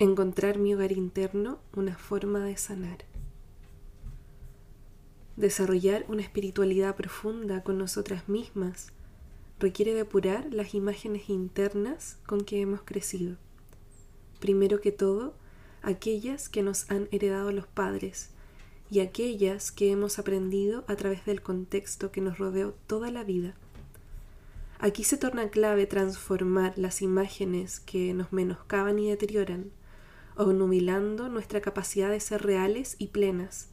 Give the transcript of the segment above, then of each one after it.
Encontrar mi hogar interno una forma de sanar. Desarrollar una espiritualidad profunda con nosotras mismas requiere depurar las imágenes internas con que hemos crecido. Primero que todo, aquellas que nos han heredado los padres y aquellas que hemos aprendido a través del contexto que nos rodeó toda la vida. Aquí se torna clave transformar las imágenes que nos menoscaban y deterioran, obnubilando nuestra capacidad de ser reales y plenas,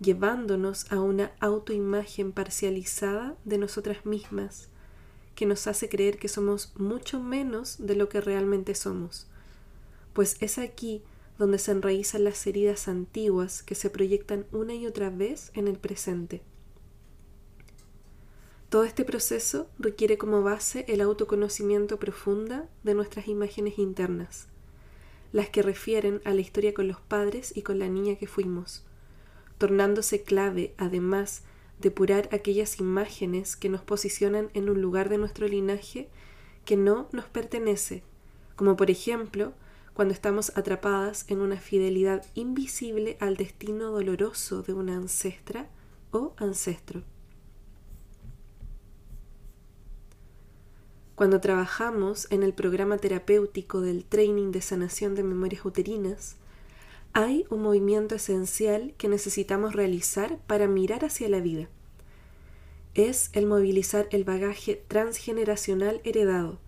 llevándonos a una autoimagen parcializada de nosotras mismas, que nos hace creer que somos mucho menos de lo que realmente somos, pues es aquí donde se enraizan las heridas antiguas que se proyectan una y otra vez en el presente. Todo este proceso requiere como base el autoconocimiento profunda de nuestras imágenes internas, las que refieren a la historia con los padres y con la niña que fuimos, tornándose clave, además, depurar aquellas imágenes que nos posicionan en un lugar de nuestro linaje que no nos pertenece, como por ejemplo cuando estamos atrapadas en una fidelidad invisible al destino doloroso de una ancestra o ancestro. Cuando trabajamos en el programa terapéutico del training de sanación de memorias uterinas, hay un movimiento esencial que necesitamos realizar para mirar hacia la vida. Es el movilizar el bagaje transgeneracional heredado,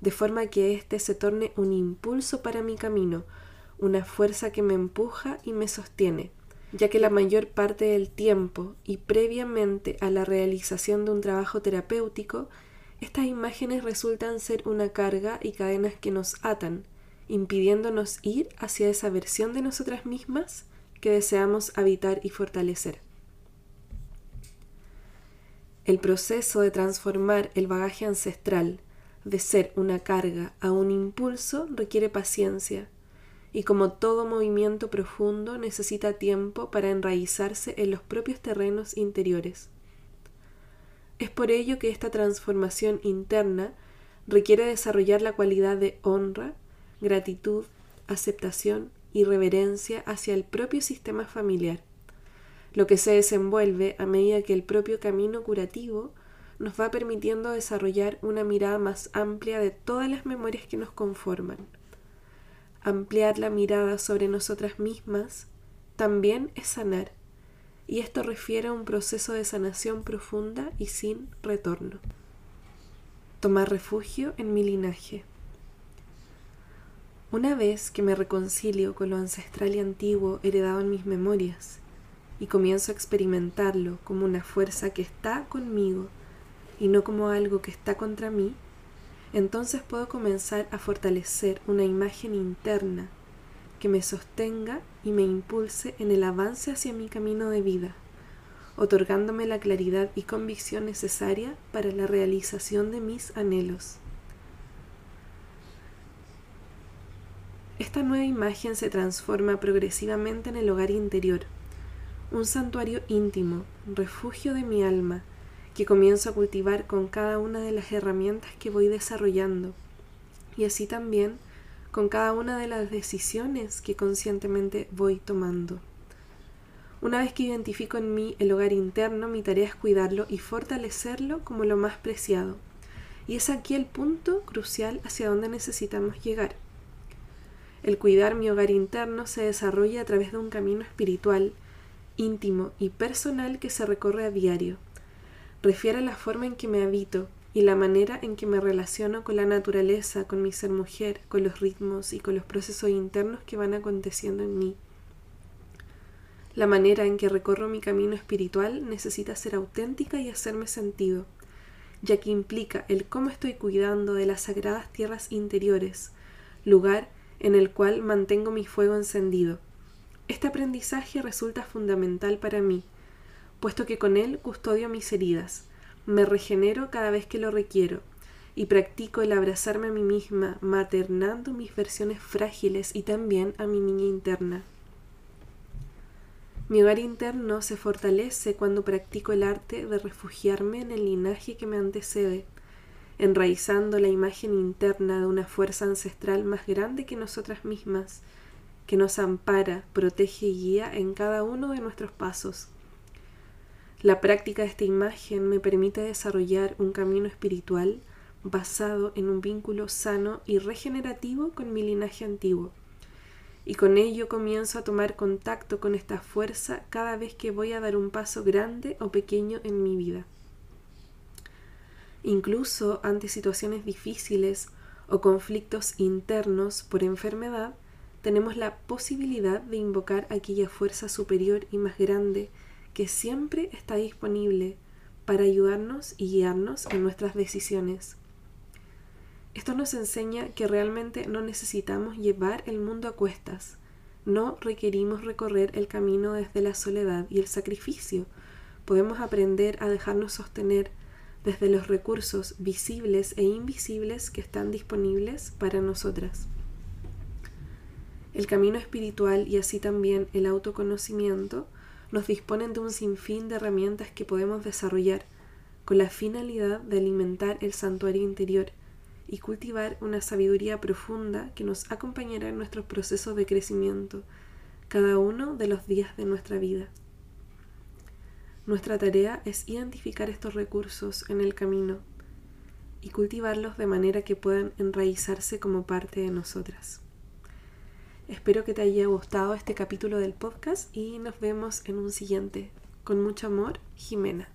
de forma que éste se torne un impulso para mi camino, una fuerza que me empuja y me sostiene, ya que la mayor parte del tiempo y previamente a la realización de un trabajo terapéutico estas imágenes resultan ser una carga y cadenas que nos atan, impidiéndonos ir hacia esa versión de nosotras mismas que deseamos habitar y fortalecer. El proceso de transformar el bagaje ancestral de ser una carga a un impulso requiere paciencia, y como todo movimiento profundo necesita tiempo para enraizarse en los propios terrenos interiores. Es por ello que esta transformación interna requiere desarrollar la cualidad de honra, gratitud, aceptación y reverencia hacia el propio sistema familiar, lo que se desenvuelve a medida que el propio camino curativo nos va permitiendo desarrollar una mirada más amplia de todas las memorias que nos conforman. Ampliar la mirada sobre nosotras mismas también es sanar y esto refiere a un proceso de sanación profunda y sin retorno. Tomar refugio en mi linaje. Una vez que me reconcilio con lo ancestral y antiguo heredado en mis memorias y comienzo a experimentarlo como una fuerza que está conmigo y no como algo que está contra mí, entonces puedo comenzar a fortalecer una imagen interna que me sostenga y me impulse en el avance hacia mi camino de vida, otorgándome la claridad y convicción necesaria para la realización de mis anhelos. Esta nueva imagen se transforma progresivamente en el hogar interior, un santuario íntimo, refugio de mi alma, que comienzo a cultivar con cada una de las herramientas que voy desarrollando, y así también con cada una de las decisiones que conscientemente voy tomando. Una vez que identifico en mí el hogar interno, mi tarea es cuidarlo y fortalecerlo como lo más preciado. Y es aquí el punto crucial hacia donde necesitamos llegar. El cuidar mi hogar interno se desarrolla a través de un camino espiritual, íntimo y personal que se recorre a diario. Refiere a la forma en que me habito, y la manera en que me relaciono con la naturaleza, con mi ser mujer, con los ritmos y con los procesos internos que van aconteciendo en mí. La manera en que recorro mi camino espiritual necesita ser auténtica y hacerme sentido, ya que implica el cómo estoy cuidando de las sagradas tierras interiores, lugar en el cual mantengo mi fuego encendido. Este aprendizaje resulta fundamental para mí, puesto que con él custodio mis heridas, me regenero cada vez que lo requiero, y practico el abrazarme a mí misma, maternando mis versiones frágiles y también a mi niña interna. Mi hogar interno se fortalece cuando practico el arte de refugiarme en el linaje que me antecede, enraizando la imagen interna de una fuerza ancestral más grande que nosotras mismas, que nos ampara, protege y guía en cada uno de nuestros pasos. La práctica de esta imagen me permite desarrollar un camino espiritual basado en un vínculo sano y regenerativo con mi linaje antiguo. Y con ello comienzo a tomar contacto con esta fuerza cada vez que voy a dar un paso grande o pequeño en mi vida. Incluso ante situaciones difíciles o conflictos internos por enfermedad, tenemos la posibilidad de invocar aquella fuerza superior y más grande que siempre está disponible para ayudarnos y guiarnos en nuestras decisiones. Esto nos enseña que realmente no necesitamos llevar el mundo a cuestas, no requerimos recorrer el camino desde la soledad y el sacrificio, podemos aprender a dejarnos sostener desde los recursos visibles e invisibles que están disponibles para nosotras. El camino espiritual y así también el autoconocimiento nos disponen de un sinfín de herramientas que podemos desarrollar con la finalidad de alimentar el santuario interior y cultivar una sabiduría profunda que nos acompañará en nuestros procesos de crecimiento cada uno de los días de nuestra vida. Nuestra tarea es identificar estos recursos en el camino y cultivarlos de manera que puedan enraizarse como parte de nosotras. Espero que te haya gustado este capítulo del podcast y nos vemos en un siguiente. Con mucho amor, Jimena.